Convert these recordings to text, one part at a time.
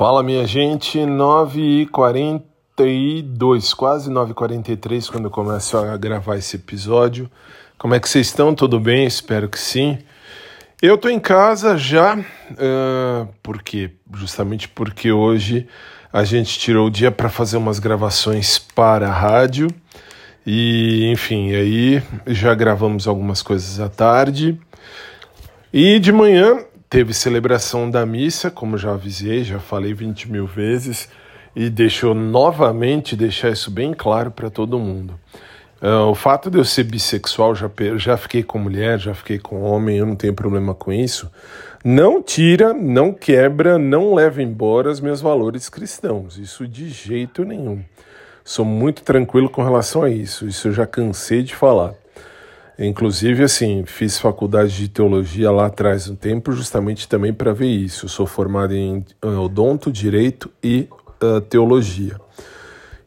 Fala minha gente, 9h42, quase 9h43 quando eu começo a gravar esse episódio. Como é que vocês estão? Tudo bem? Espero que sim. Eu tô em casa já, uh, por quê? Justamente porque hoje a gente tirou o dia para fazer umas gravações para a rádio. E enfim, aí já gravamos algumas coisas à tarde. E de manhã teve celebração da missa, como já avisei, já falei 20 mil vezes, e deixou novamente deixar isso bem claro para todo mundo. Uh, o fato de eu ser bissexual, já, já fiquei com mulher, já fiquei com homem, eu não tenho problema com isso. Não tira, não quebra, não leva embora os meus valores cristãos. Isso de jeito nenhum. Sou muito tranquilo com relação a isso. Isso eu já cansei de falar. Inclusive, assim, fiz faculdade de teologia lá atrás um tempo, justamente também para ver isso. Eu sou formado em odonto, direito e uh, teologia.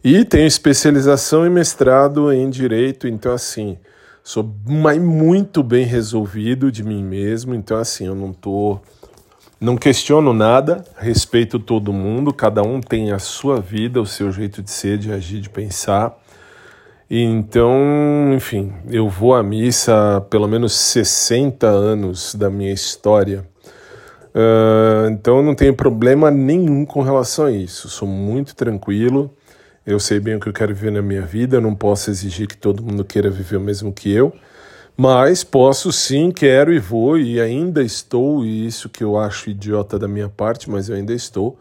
E tenho especialização e mestrado em direito, então, assim, sou muito bem resolvido de mim mesmo. Então, assim, eu não tô. Não questiono nada, respeito todo mundo, cada um tem a sua vida, o seu jeito de ser, de agir, de pensar. Então, enfim, eu vou à missa há pelo menos 60 anos da minha história. Uh, então não tenho problema nenhum com relação a isso. Sou muito tranquilo. Eu sei bem o que eu quero viver na minha vida. não posso exigir que todo mundo queira viver o mesmo que eu. Mas posso sim, quero e vou, e ainda estou, e isso que eu acho idiota da minha parte, mas eu ainda estou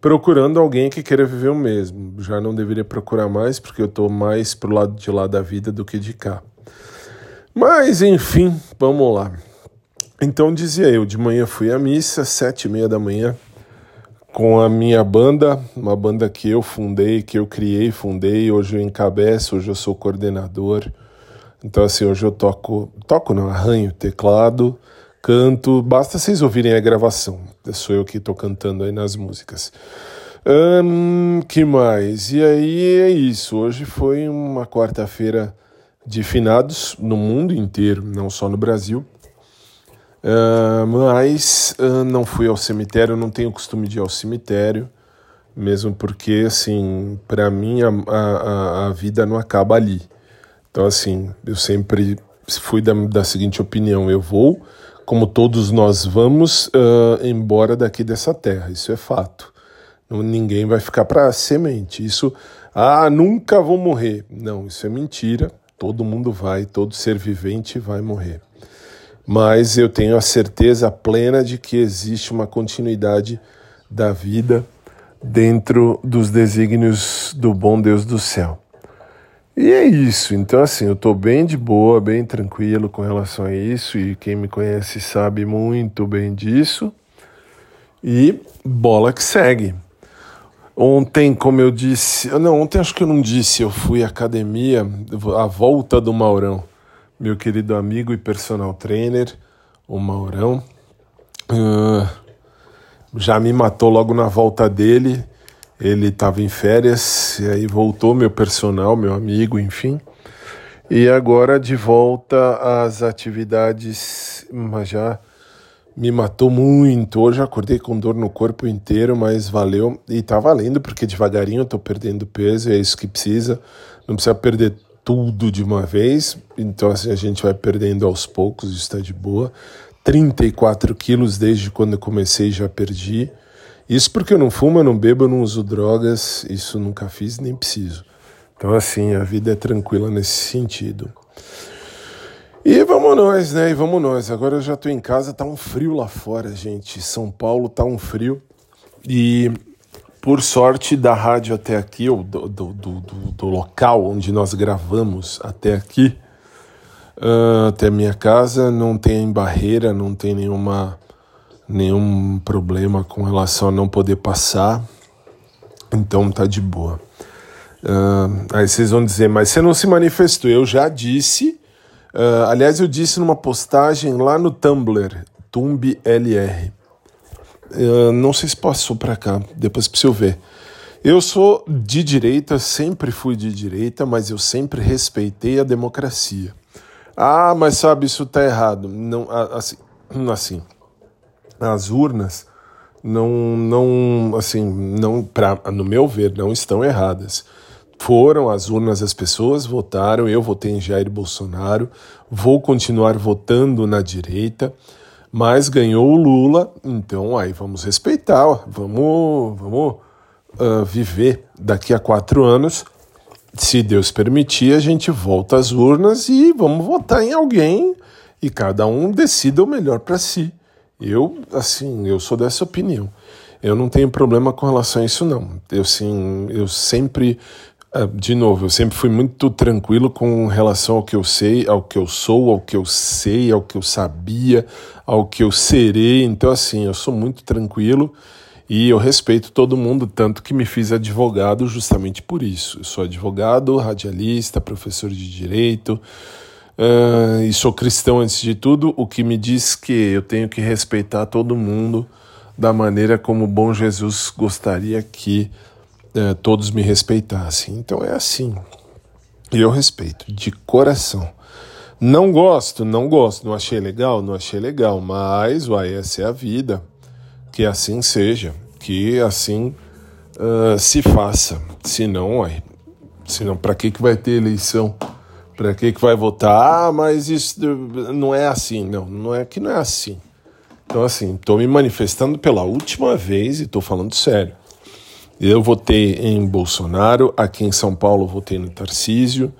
procurando alguém que queira viver o mesmo. Já não deveria procurar mais, porque eu estou mais pro lado de lá da vida do que de cá. Mas, enfim, vamos lá. Então, dizia eu, de manhã fui à missa, sete e meia da manhã, com a minha banda, uma banda que eu fundei, que eu criei, fundei, hoje eu encabeço, hoje eu sou coordenador. Então, assim, hoje eu toco, toco não, arranho teclado, canto, basta vocês ouvirem a gravação. Sou eu que estou cantando aí nas músicas. Um, que mais? E aí é isso. Hoje foi uma quarta-feira de finados no mundo inteiro, não só no Brasil. Uh, mas uh, não fui ao cemitério, não tenho costume de ir ao cemitério, mesmo porque, assim, para mim a, a, a vida não acaba ali. Então, assim, eu sempre fui da, da seguinte opinião: eu vou como todos nós vamos uh, embora daqui dessa terra, isso é fato. Ninguém vai ficar para semente. Isso, ah, nunca vou morrer. Não, isso é mentira. Todo mundo vai, todo ser vivente vai morrer. Mas eu tenho a certeza plena de que existe uma continuidade da vida dentro dos desígnios do bom Deus do céu. E é isso. Então, assim, eu tô bem de boa, bem tranquilo com relação a isso. E quem me conhece sabe muito bem disso. E bola que segue. Ontem, como eu disse, não, ontem acho que eu não disse, eu fui à academia, a volta do Maurão, meu querido amigo e personal trainer, o Maurão. Uh, já me matou logo na volta dele ele estava em férias e aí voltou meu personal, meu amigo, enfim. E agora de volta às atividades, mas já me matou muito. Hoje acordei com dor no corpo inteiro, mas valeu. E tá valendo, porque devagarinho eu tô perdendo peso, é isso que precisa. Não precisa perder tudo de uma vez, então assim a gente vai perdendo aos poucos, está de boa. 34 quilos desde quando comecei já perdi. Isso porque eu não fumo, eu não bebo, eu não uso drogas, isso nunca fiz nem preciso. Então, assim, a vida é tranquila nesse sentido. E vamos nós, né? E vamos nós. Agora eu já tô em casa, tá um frio lá fora, gente. São Paulo tá um frio. E por sorte da rádio até aqui, ou do, do, do, do local onde nós gravamos até aqui, uh, até a minha casa, não tem barreira, não tem nenhuma nenhum problema com relação a não poder passar, então tá de boa. Uh, aí vocês vão dizer, mas você não se manifestou. Eu já disse, uh, aliás, eu disse numa postagem lá no Tumblr, TumbLR. Uh, não sei se passou para cá, depois preciso ver. Eu sou de direita, sempre fui de direita, mas eu sempre respeitei a democracia. Ah, mas sabe, isso tá errado. Não, assim, assim as urnas não, não, assim, não, pra, no meu ver, não estão erradas. Foram às urnas as pessoas, votaram, eu votei em Jair Bolsonaro, vou continuar votando na direita, mas ganhou o Lula, então aí vamos respeitar, vamos, vamos uh, viver daqui a quatro anos. Se Deus permitir, a gente volta às urnas e vamos votar em alguém e cada um decida o melhor para si. Eu, assim, eu sou dessa opinião. Eu não tenho problema com relação a isso, não. Eu, sim, eu sempre, ah, de novo, eu sempre fui muito tranquilo com relação ao que eu sei, ao que eu sou, ao que eu sei, ao que eu sabia, ao que eu serei. Então, assim, eu sou muito tranquilo e eu respeito todo mundo, tanto que me fiz advogado justamente por isso. Eu sou advogado, radialista, professor de direito uh, e sou cristão antes de tudo, o que me diz que eu tenho que respeitar todo mundo da maneira como o bom Jesus gostaria que uh, todos me respeitassem. Então é assim. E eu respeito de coração. Não gosto, não gosto, não achei legal, não achei legal, mas uai, essa é a vida. Que assim seja, que assim uh, se faça. Se não, uai, senão para que, que vai ter eleição? Para que que vai votar? Ah, mas isso não é assim. Não, não é que não é assim. Então, assim, estou me manifestando pela última vez e estou falando sério. Eu votei em Bolsonaro, aqui em São Paulo votei no Tarcísio,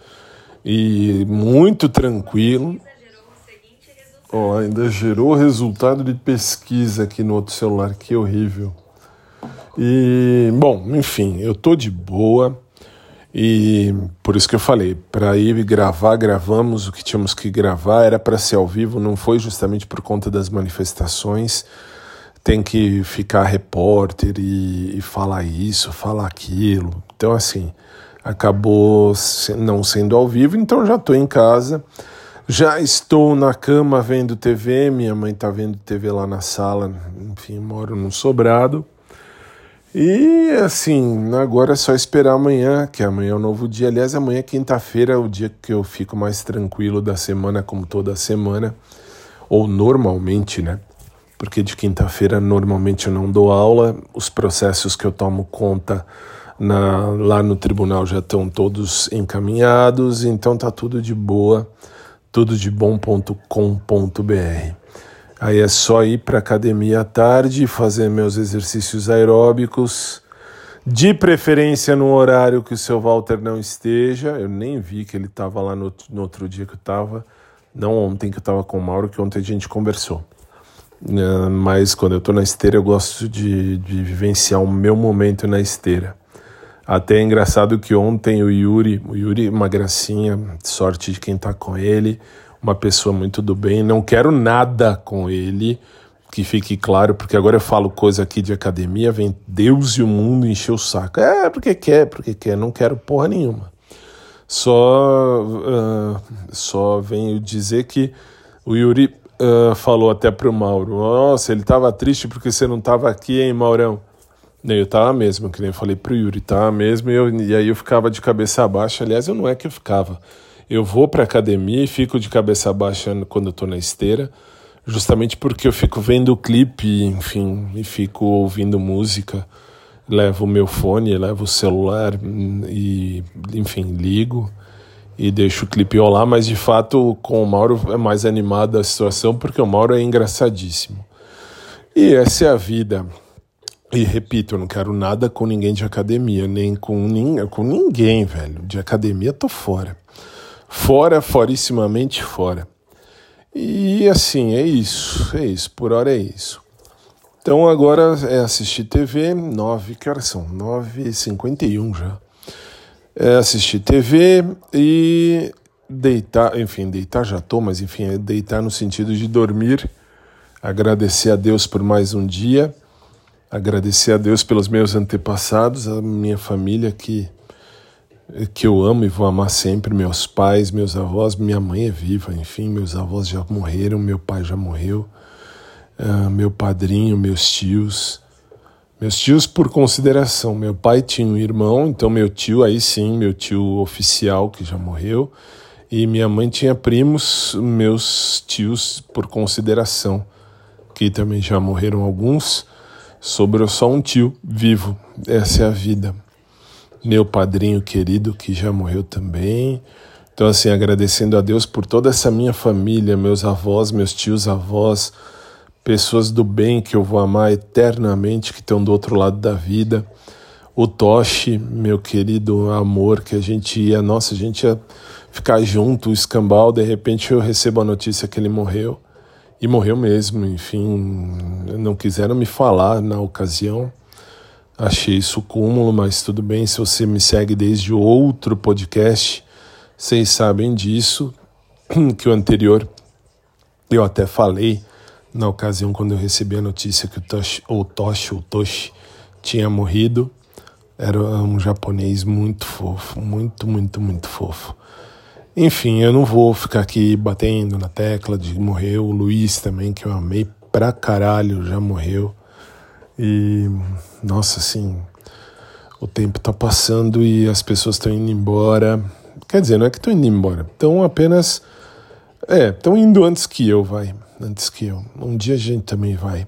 e muito tranquilo. Oh, ainda gerou resultado de pesquisa aqui no outro celular, que horrível. E, bom, enfim, eu tô de boa. E por isso que eu falei, para ir gravar, gravamos o que tínhamos que gravar, era para ser ao vivo, não foi justamente por conta das manifestações. Tem que ficar repórter e, e falar isso, falar aquilo. Então, assim, acabou não sendo ao vivo, então já estou em casa. Já estou na cama vendo TV, minha mãe está vendo TV lá na sala, enfim, moro num sobrado. E assim, agora é só esperar amanhã, que amanhã é um novo dia. Aliás, amanhã é quinta-feira, o dia que eu fico mais tranquilo da semana, como toda semana, ou normalmente, né? Porque de quinta-feira normalmente eu não dou aula, os processos que eu tomo conta na, lá no tribunal já estão todos encaminhados, então tá tudo de boa, tudo de bom.com.br. Aí é só ir para academia à tarde, fazer meus exercícios aeróbicos, de preferência no horário que o seu Walter não esteja. Eu nem vi que ele estava lá no, no, outro dia que eu estava, não ontem que eu estava com o Mauro, que ontem a gente conversou. Uh, mas quando eu estou na esteira, eu gosto de, de vivenciar o meu momento na esteira. Até é engraçado que ontem o Yuri, o Yuri, uma gracinha, sorte de quem está com ele, uma pessoa muito do bem, não quero nada com ele, que fique claro, porque agora eu falo coisa aqui de academia, vem Deus e o mundo encher o saco. É, porque quer, porque quer, não quero porra nenhuma. Só, uh, só venho dizer que o Yuri uh, falou até pro Mauro, nossa, ele tava triste porque você não tava aqui, hein, Maurão? Eu tava mesmo, que nem eu falei pro Yuri, tava mesmo, e, eu, e aí eu ficava de cabeça baixa, aliás, eu não é que eu ficava, eu vou para academia e fico de cabeça baixa quando eu tô na esteira, justamente porque eu fico vendo o clipe, enfim, e fico ouvindo música. Levo o meu fone, levo o celular e, enfim, ligo e deixo o clipe rolar, mas de fato com o Mauro é mais animada a situação porque o Mauro é engraçadíssimo. E essa é a vida. E repito, eu não quero nada com ninguém de academia, nem com, nin com ninguém, velho. De academia tô fora. Fora, forissimamente fora. E assim, é isso, é isso, por hora é isso. Então agora é assistir TV, 9, que horas são? 9h51 já. É assistir TV e deitar, enfim, deitar já tô, mas enfim, é deitar no sentido de dormir, agradecer a Deus por mais um dia, agradecer a Deus pelos meus antepassados, a minha família que que eu amo e vou amar sempre, meus pais, meus avós, minha mãe é viva, enfim, meus avós já morreram, meu pai já morreu, uh, meu padrinho, meus tios, meus tios por consideração, meu pai tinha um irmão, então meu tio, aí sim, meu tio oficial que já morreu, e minha mãe tinha primos, meus tios por consideração, que também já morreram alguns, Sobrou só um tio vivo. Essa é a vida. Meu padrinho querido que já morreu também. Então, assim, agradecendo a Deus por toda essa minha família, meus avós, meus tios, avós, pessoas do bem que eu vou amar eternamente, que estão do outro lado da vida. O Toshi, meu querido amor, que a gente ia, nossa, a gente ia ficar junto, o escambau, de repente eu recebo a notícia que ele morreu. E morreu mesmo, enfim, não quiseram me falar na ocasião. Achei isso cúmulo, mas tudo bem. Se você me segue desde outro podcast, vocês sabem disso, que o anterior eu até falei na ocasião quando eu recebi a notícia que o Toshi, ou Toshi, ou Toshi tinha morrido. Era um japonês muito fofo, muito, muito, muito fofo. Enfim, eu não vou ficar aqui batendo na tecla de morrer. O Luiz também, que eu amei pra caralho, já morreu. E, nossa, assim, o tempo tá passando e as pessoas estão indo embora. Quer dizer, não é que estão indo embora, estão apenas. É, estão indo antes que eu, vai. Antes que eu. Um dia a gente também vai.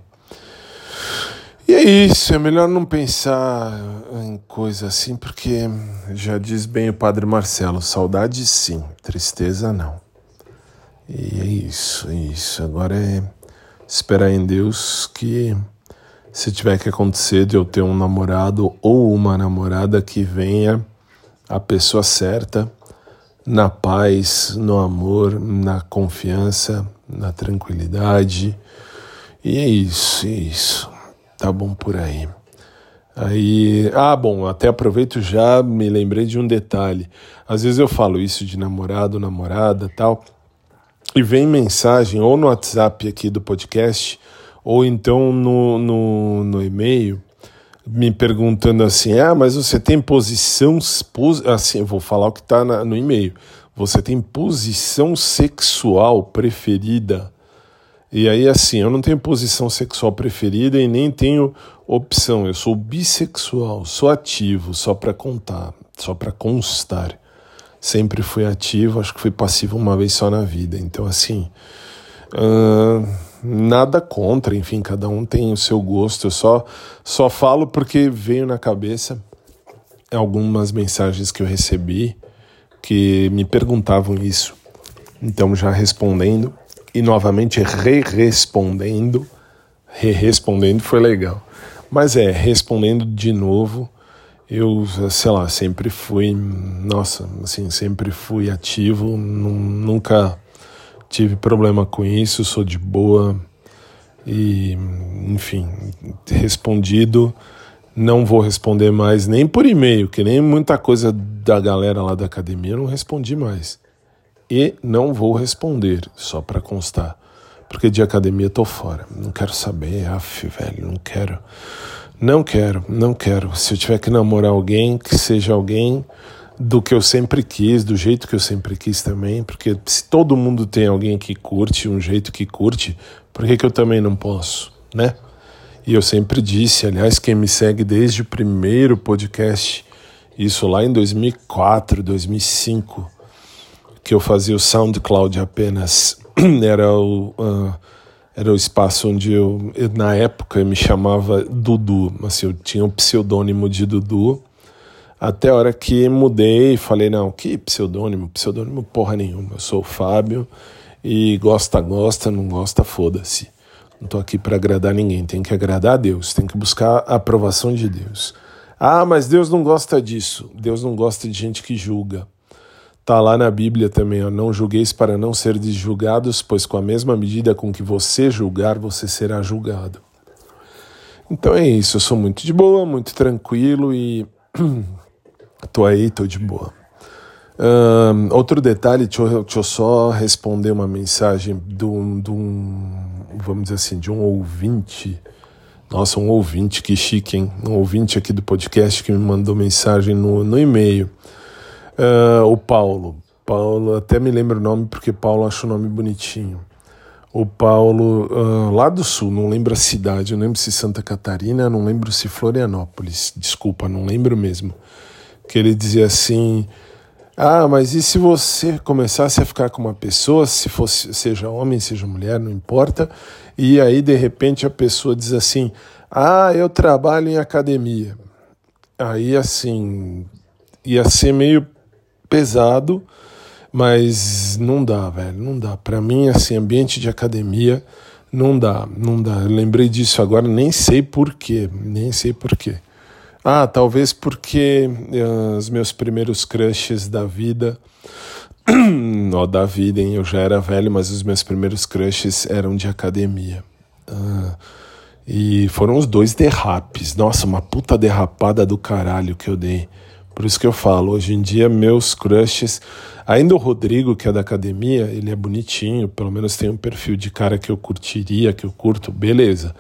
E é isso, é melhor não pensar em coisa assim, porque já diz bem o Padre Marcelo: saudade sim, tristeza não. E é isso, é isso. Agora é esperar em Deus que, se tiver que acontecer de eu ter um namorado ou uma namorada que venha a pessoa certa, na paz, no amor, na confiança, na tranquilidade. E é isso, é isso tá bom por aí. Aí, ah, bom, até aproveito já, me lembrei de um detalhe. Às vezes eu falo isso de namorado, namorada, tal, e vem mensagem ou no WhatsApp aqui do podcast, ou então no, no, no e-mail, me perguntando assim: ah, mas você tem posição. Pos, assim, eu vou falar o que está no e-mail. Você tem posição sexual preferida? E aí, assim, eu não tenho posição sexual preferida e nem tenho opção. Eu sou bissexual, sou ativo, só para contar, só para constar. Sempre fui ativo, acho que fui passivo uma vez só na vida. Então, assim, uh, nada contra, enfim, cada um tem o seu gosto. Eu só, só falo porque veio na cabeça algumas mensagens que eu recebi que me perguntavam isso. Então, já respondendo e novamente re-respondendo. Re-respondendo foi legal. Mas é, respondendo de novo, eu, sei lá, sempre fui, nossa, assim, sempre fui ativo, nunca tive problema com isso, sou de boa e, enfim, respondido. Não vou responder mais nem por e-mail, que nem muita coisa da galera lá da academia eu não respondi mais e não vou responder, só para constar. Porque de academia tô fora. Não quero saber, af, velho, não quero. Não quero, não quero. Se eu tiver que namorar alguém, que seja alguém do que eu sempre quis, do jeito que eu sempre quis também, porque se todo mundo tem alguém que curte, um jeito que curte, por que, que eu também não posso, né? E eu sempre disse, aliás, quem me segue desde o primeiro podcast, isso lá em 2004, 2005, que eu fazia o SoundCloud apenas. era o, uh, era o espaço onde eu, eu, na época, eu me chamava Dudu. Assim, eu tinha o pseudônimo de Dudu. Até a hora que mudei e falei, não, que pseudônimo? Pseudônimo porra nenhuma. Eu sou o Fábio e gosta, gosta, não gosta, foda-se. Não tô aqui para agradar ninguém, tem que agradar a Deus, tem que buscar a aprovação de Deus. Ah, mas Deus não gosta disso. Deus não gosta de gente que julga. Está lá na Bíblia também, ó, não julgueis para não ser julgados, pois com a mesma medida com que você julgar, você será julgado. Então é isso, eu sou muito de boa, muito tranquilo e tô aí, tô de boa. Um, outro detalhe, deixa eu, deixa eu, só responder uma mensagem de um, de um, vamos dizer assim, de um ouvinte. Nossa, um ouvinte, que chique, hein? Um ouvinte aqui do podcast que me mandou mensagem no, no e-mail. Uh, o Paulo. Paulo, até me lembro o nome porque Paulo acha o nome bonitinho. O Paulo, uh, lá do sul, não lembro a cidade, não lembro se Santa Catarina, não lembro se Florianópolis, desculpa, não lembro mesmo. Que ele dizia assim: Ah, mas e se você começasse a ficar com uma pessoa, se fosse, seja homem, seja mulher, não importa, e aí de repente a pessoa diz assim: Ah, eu trabalho em academia. Aí assim, ia ser meio pesado, mas não dá, velho, não dá. Para mim, assim, ambiente de academia não dá, não dá. Eu lembrei disso agora, nem sei porquê, nem sei porquê. Ah, talvez porque uh, os meus primeiros crushes da vida. Ó, da vida, hein? Eu já era velho, mas os meus primeiros crushes eram de academia. Uh, e foram os dois derrapes. Nossa, uma puta derrapada do caralho que eu dei. Por isso que eu falo, hoje em dia meus crushes, ainda o Rodrigo, que é da academia, ele é bonitinho, pelo menos tem um perfil de cara que eu curtiria, que eu curto, beleza.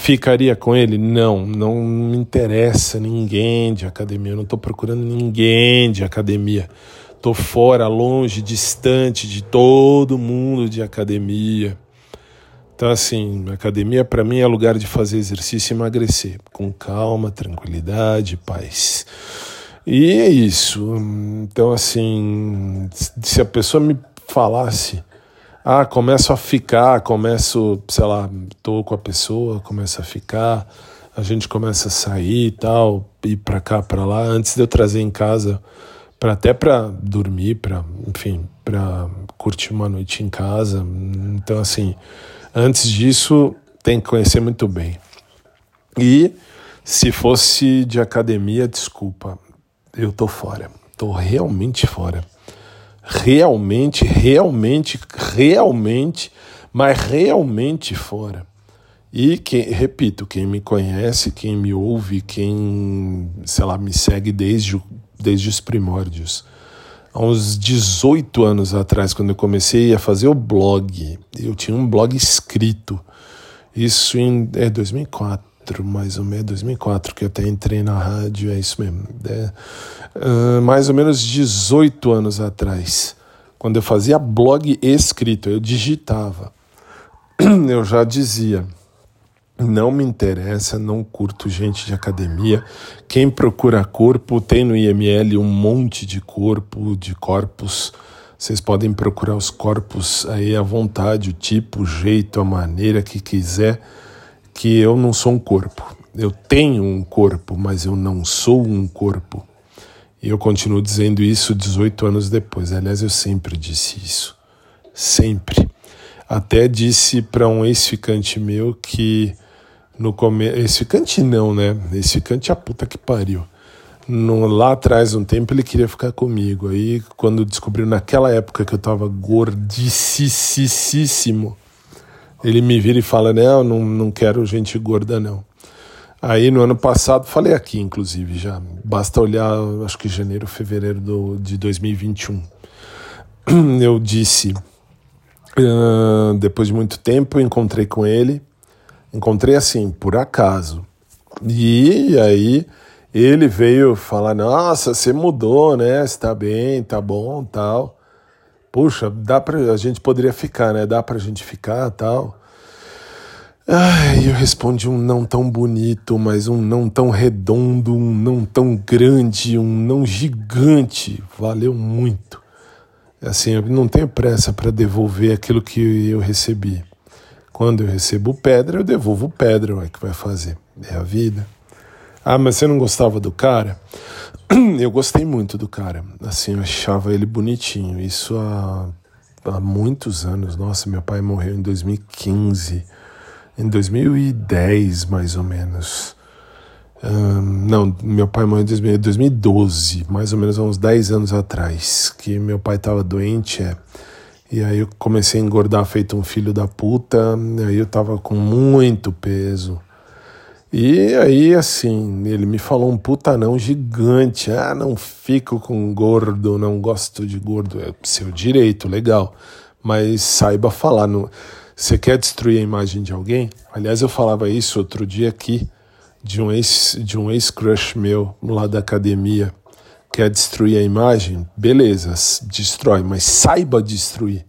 Ficaria com ele? Não, não me interessa ninguém de academia, eu não estou procurando ninguém de academia. Estou fora, longe, distante de todo mundo de academia. Então, assim, academia para mim é lugar de fazer exercício e emagrecer, com calma, tranquilidade, paz. E é isso. Então, assim, se a pessoa me falasse, ah, começo a ficar, começo, sei lá, tô com a pessoa, começa a ficar, a gente começa a sair e tal, ir para cá, para lá, antes de eu trazer em casa, para até para dormir, para, enfim, para curtir uma noite em casa. Então, assim, antes disso, tem que conhecer muito bem. E se fosse de academia, desculpa, eu tô fora. Tô realmente fora. Realmente, realmente, realmente, mas realmente fora. E quem, repito, quem me conhece, quem me ouve, quem, sei lá, me segue desde, desde os primórdios. Há uns 18 anos atrás, quando eu comecei a fazer o blog, eu tinha um blog escrito. Isso em é, 2004 mais ou menos, 2004, que eu até entrei na rádio, é isso mesmo. É, uh, mais ou menos 18 anos atrás, quando eu fazia blog escrito, eu digitava. Eu já dizia, não me interessa, não curto gente de academia. Quem procura corpo tem no IML um monte de corpo, de corpos. Vocês podem procurar os corpos aí à vontade, o tipo, o jeito, a maneira que quiser que eu não sou um corpo. Eu tenho um corpo, mas eu não sou um corpo. E eu continuo dizendo isso 18 anos depois. Aliás, eu sempre disse isso. Sempre. Até disse para um ex-ficante meu que no começo. Ex-ficante não, né? Ex-ficante é a puta que pariu. No, lá atrás, um tempo, ele queria ficar comigo. Aí, quando descobriu naquela época que eu tava gordicíssimo ele me vira e fala: Não, não, não quero gente gorda, não. Aí no ano passado, falei aqui inclusive já, basta olhar, acho que janeiro, fevereiro do, de 2021. Eu disse, uh, depois de muito tempo, encontrei com ele, encontrei assim, por acaso. E aí ele veio falar: Nossa, você mudou, né? Está bem, tá bom, tal puxa, dá pra, a gente poderia ficar, né? Dá pra gente ficar tal. Ai, eu respondi um não tão bonito, mas um não tão redondo, um não tão grande, um não gigante. Valeu muito. Assim, eu não tenho pressa para devolver aquilo que eu recebi. Quando eu recebo pedra, eu devolvo pedra, o que vai fazer? É a vida. Ah, mas você não gostava do cara? eu gostei muito do cara. Assim, eu achava ele bonitinho. Isso há, há muitos anos. Nossa, meu pai morreu em 2015. Em 2010, mais ou menos. Um, não, meu pai morreu em 2012, mais ou menos há uns 10 anos atrás. Que meu pai estava doente, é. E aí eu comecei a engordar feito um filho da puta. Aí eu tava com muito peso. E aí, assim, ele me falou um puta não gigante. Ah, não fico com gordo, não gosto de gordo. É seu direito, legal. Mas saiba falar. No... Você quer destruir a imagem de alguém? Aliás, eu falava isso outro dia aqui, de um ex, de um ex-crush meu lá da academia. Quer destruir a imagem? Beleza, destrói, mas saiba destruir.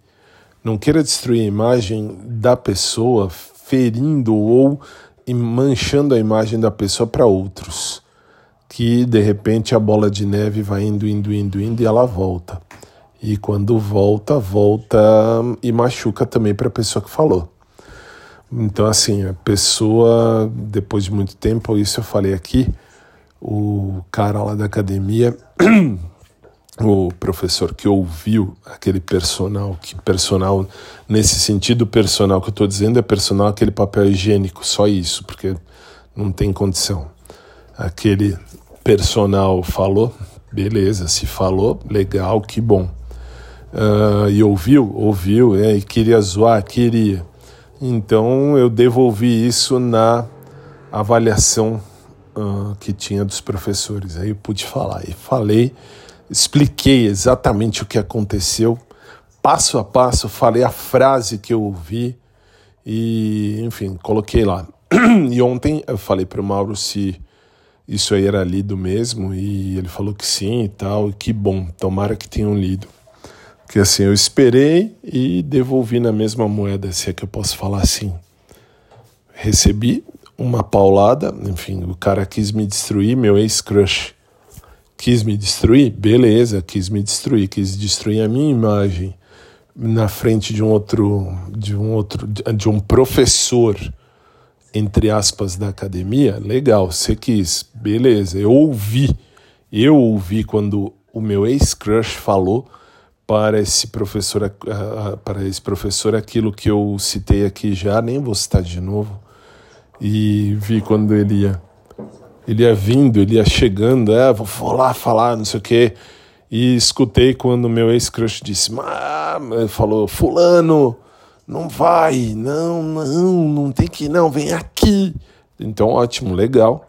Não queira destruir a imagem da pessoa ferindo ou e manchando a imagem da pessoa para outros. Que de repente a bola de neve vai indo, indo, indo, indo e ela volta. E quando volta, volta e machuca também para a pessoa que falou. Então, assim, a pessoa, depois de muito tempo, isso eu falei aqui, o cara lá da academia, o professor que ouviu aquele personal, que personal, nesse sentido, personal que eu estou dizendo é personal aquele papel higiênico, só isso, porque não tem condição. Aquele personal falou, beleza, se falou, legal, que bom. Uh, e ouviu, ouviu, é, e queria zoar, queria. Então eu devolvi isso na avaliação uh, que tinha dos professores. Aí eu pude falar. E falei, expliquei exatamente o que aconteceu, passo a passo, falei a frase que eu ouvi e, enfim, coloquei lá. e ontem eu falei para o Mauro se isso aí era lido mesmo e ele falou que sim e tal. E que bom, tomara que tenham lido. Porque assim, eu esperei e devolvi na mesma moeda, se é que eu posso falar assim. Recebi uma paulada, enfim, o cara quis me destruir, meu ex-crush quis me destruir, beleza, quis me destruir, quis destruir a minha imagem na frente de um outro, de um outro, de um professor, entre aspas, da academia, legal, você quis, beleza, eu ouvi, eu ouvi quando o meu ex-crush falou para esse professor para esse professor aquilo que eu citei aqui já nem vou citar de novo e vi quando ele ia ele ia vindo ele ia chegando é vou lá falar não sei o quê. E escutei quando meu ex crush disse ah, falou fulano não vai não não não tem que não vem aqui. Então ótimo legal.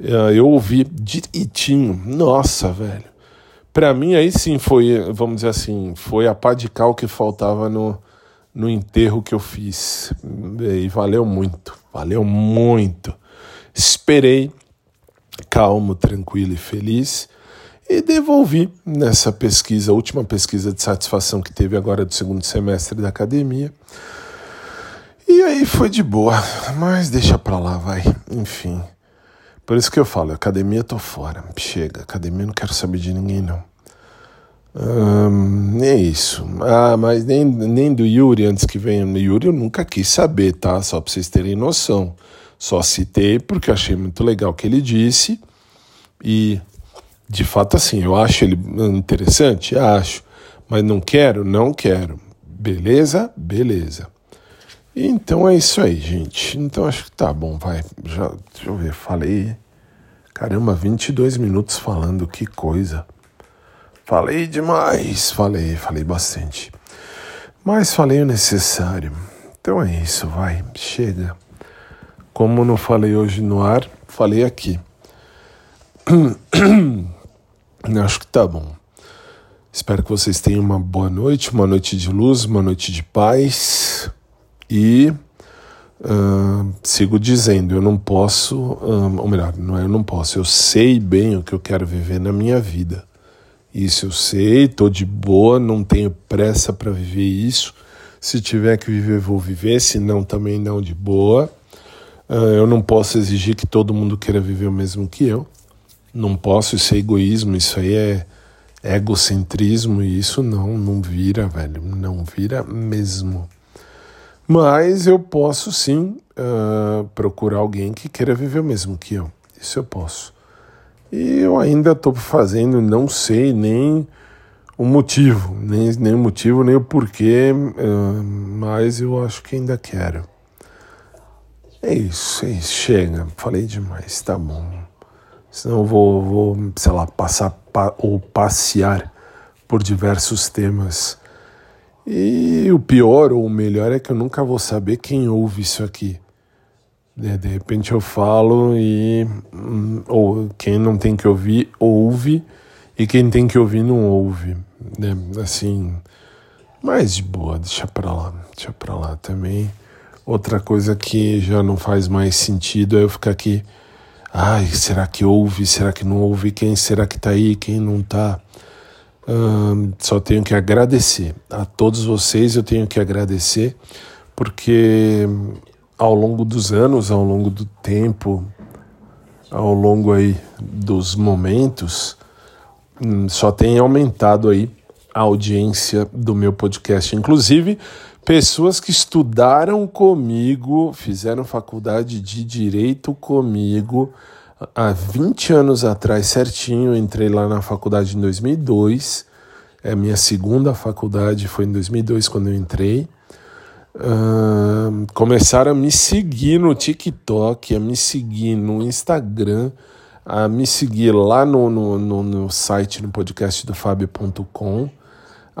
Eu ouvi direitinho. Nossa velho. Para mim aí sim foi, vamos dizer assim, foi a pá de cal que faltava no, no enterro que eu fiz. E valeu muito, valeu muito. Esperei, calmo, tranquilo e feliz, e devolvi nessa pesquisa, última pesquisa de satisfação que teve agora do segundo semestre da academia. E aí foi de boa, mas deixa pra lá, vai. Enfim. Por isso que eu falo, academia tô fora. Chega, academia não quero saber de ninguém não. Hum, é isso. Ah, mas nem, nem do Yuri antes que venha. Yuri eu nunca quis saber, tá? Só pra vocês terem noção. Só citei porque achei muito legal o que ele disse. E, de fato, assim, eu acho ele interessante? Acho. Mas não quero? Não quero. Beleza? Beleza. Então é isso aí, gente. Então acho que tá bom, vai. Já, deixa eu ver, falei. Caramba, 22 minutos falando, que coisa. Falei demais, falei, falei bastante. Mas falei o necessário. Então é isso, vai, chega. Como não falei hoje no ar, falei aqui. Acho que tá bom. Espero que vocês tenham uma boa noite, uma noite de luz, uma noite de paz. E uh, sigo dizendo, eu não posso, uh, ou melhor, não é eu não posso, eu sei bem o que eu quero viver na minha vida. Isso eu sei, estou de boa, não tenho pressa para viver isso. Se tiver que viver, vou viver, se não, também não de boa. Uh, eu não posso exigir que todo mundo queira viver o mesmo que eu. Não posso, isso é egoísmo, isso aí é egocentrismo e isso não, não vira, velho, não vira mesmo. Mas eu posso sim uh, procurar alguém que queira viver o mesmo que eu. Isso eu posso. E eu ainda estou fazendo, não sei nem o motivo, nem, nem o motivo, nem o porquê, uh, mas eu acho que ainda quero. É isso, é isso, chega, falei demais, tá bom. Senão eu vou, vou sei lá, passar pa, ou passear por diversos temas e o pior ou o melhor é que eu nunca vou saber quem ouve isso aqui. De, de repente eu falo e hum, ou quem não tem que ouvir ouve e quem tem que ouvir não ouve, né? Assim, mas de boa, deixa pra lá, deixa pra lá também. Outra coisa que já não faz mais sentido é eu ficar aqui, ai, será que ouve, será que não ouve, quem será que tá aí, quem não tá? só tenho que agradecer a todos vocês. Eu tenho que agradecer porque ao longo dos anos, ao longo do tempo, ao longo aí dos momentos, hum, só tem aumentado aí a audiência do meu podcast. Inclusive, pessoas que estudaram comigo, fizeram faculdade de direito comigo há 20 anos atrás, certinho. Entrei lá na faculdade em 2002. É minha segunda faculdade, foi em 2002 quando eu entrei. Uh, começaram a me seguir no TikTok, a me seguir no Instagram, a me seguir lá no, no, no, no site, no podcast do Fábio.com,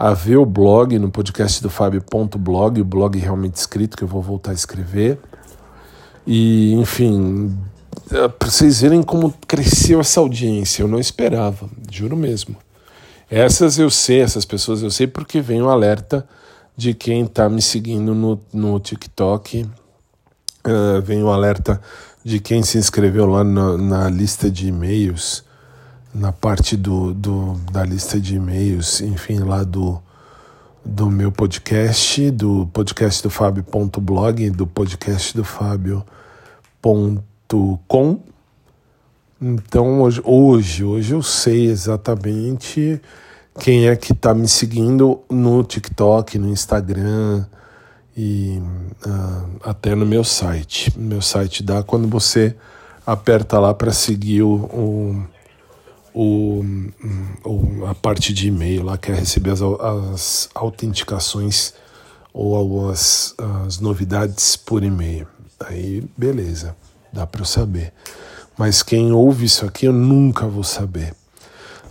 a ver o blog no podcast do Fábio.blog, o blog realmente escrito que eu vou voltar a escrever. E, enfim, é, para vocês verem como cresceu essa audiência, eu não esperava, juro mesmo. Essas eu sei, essas pessoas eu sei porque vem o alerta de quem está me seguindo no, no TikTok. Uh, vem o alerta de quem se inscreveu lá na, na lista de e-mails, na parte do, do, da lista de e-mails, enfim, lá do, do meu podcast, do podcast do Fábio.blog, do podcast do Fábio.com. Então hoje, hoje, hoje eu sei exatamente quem é que está me seguindo no TikTok, no Instagram e uh, até no meu site. Meu site dá quando você aperta lá para seguir o, o, o, o, a parte de e-mail lá, quer receber as, as autenticações ou as, as novidades por e-mail. Aí, beleza, dá para eu saber. Mas quem ouve isso aqui, eu nunca vou saber.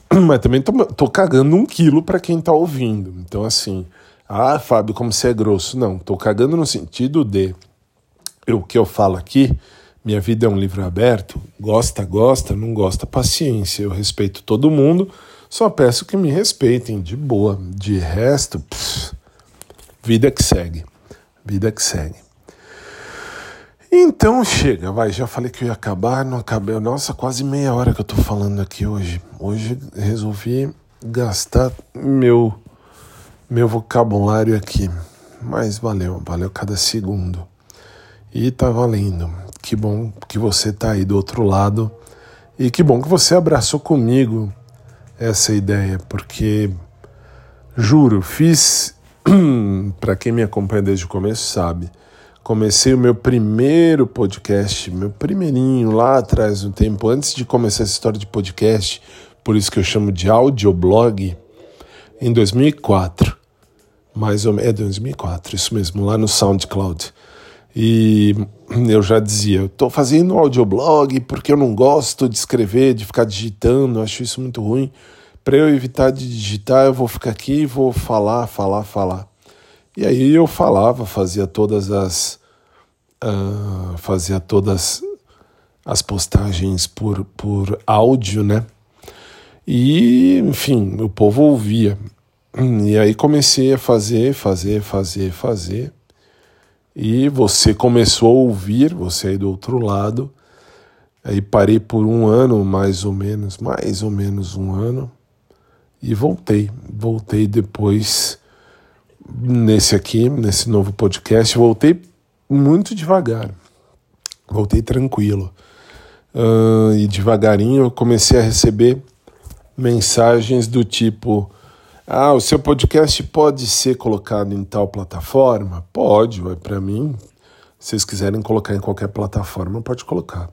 mas também tô, tô cagando um quilo para quem tá ouvindo. Então, assim, ah, Fábio, como você é grosso. Não, tô cagando no sentido de o que eu falo aqui, minha vida é um livro aberto, gosta, gosta, não gosta, paciência. Eu respeito todo mundo, só peço que me respeitem, de boa. De resto, vida que segue. Vida que segue. Então chega, vai. Já falei que eu ia acabar, não acabei. Nossa, quase meia hora que eu tô falando aqui hoje. Hoje resolvi gastar meu meu vocabulário aqui. Mas valeu, valeu cada segundo. E tá valendo. Que bom que você tá aí do outro lado. E que bom que você abraçou comigo essa ideia, porque juro, fiz para quem me acompanha desde o começo sabe comecei o meu primeiro podcast, meu primeirinho lá atrás, um tempo antes de começar essa história de podcast, por isso que eu chamo de audioblog, em 2004. Mais ou menos, é 2004, isso mesmo, lá no SoundCloud. E eu já dizia, estou fazendo um audioblog porque eu não gosto de escrever, de ficar digitando, acho isso muito ruim. Para eu evitar de digitar, eu vou ficar aqui e vou falar, falar, falar. E aí eu falava, fazia todas as uh, fazia todas as postagens por, por áudio, né? E, enfim, o povo ouvia. E aí comecei a fazer, fazer, fazer, fazer. E você começou a ouvir, você aí do outro lado. Aí parei por um ano, mais ou menos, mais ou menos um ano. E voltei. Voltei depois nesse aqui, nesse novo podcast. Voltei muito devagar. Voltei tranquilo. Uh, e devagarinho eu comecei a receber mensagens do tipo: Ah, o seu podcast pode ser colocado em tal plataforma? Pode, vai para mim. Se vocês quiserem colocar em qualquer plataforma, pode colocar.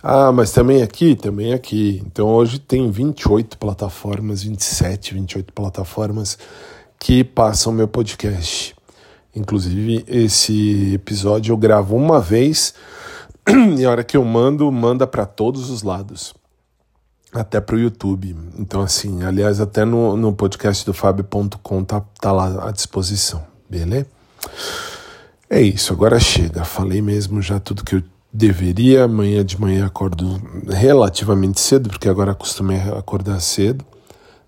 Ah, mas também aqui, também aqui. Então hoje tem 28 plataformas, 27, 28 plataformas que passam meu podcast. Inclusive, esse episódio eu gravo uma vez e a hora que eu mando, manda para todos os lados. Até para o YouTube. Então, assim, aliás, até no, no podcast do Fábio.com tá, tá lá à disposição, beleza? É isso, agora chega. Falei mesmo já tudo que eu deveria. Amanhã de manhã acordo relativamente cedo, porque agora acostumei a acordar cedo.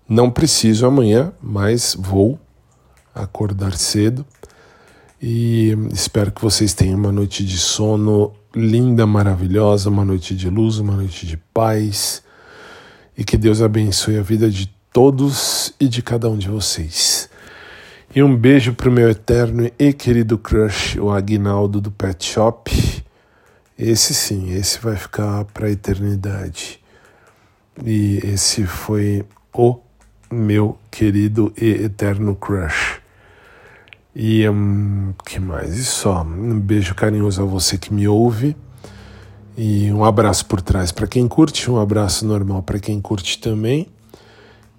Não preciso amanhã, mas vou acordar cedo. E espero que vocês tenham uma noite de sono linda, maravilhosa, uma noite de luz, uma noite de paz. E que Deus abençoe a vida de todos e de cada um de vocês. E um beijo pro meu eterno e querido crush, o Agnaldo do Pet Shop. Esse sim, esse vai ficar para a eternidade. E esse foi o meu querido e eterno crush. E um, que mais? E só. Um beijo carinhoso a você que me ouve. E um abraço por trás para quem curte, um abraço normal para quem curte também.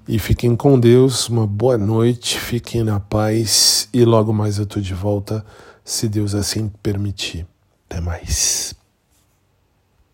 E fiquem com Deus, uma boa noite, fiquem na paz e logo mais eu tô de volta, se Deus assim permitir. Até mais.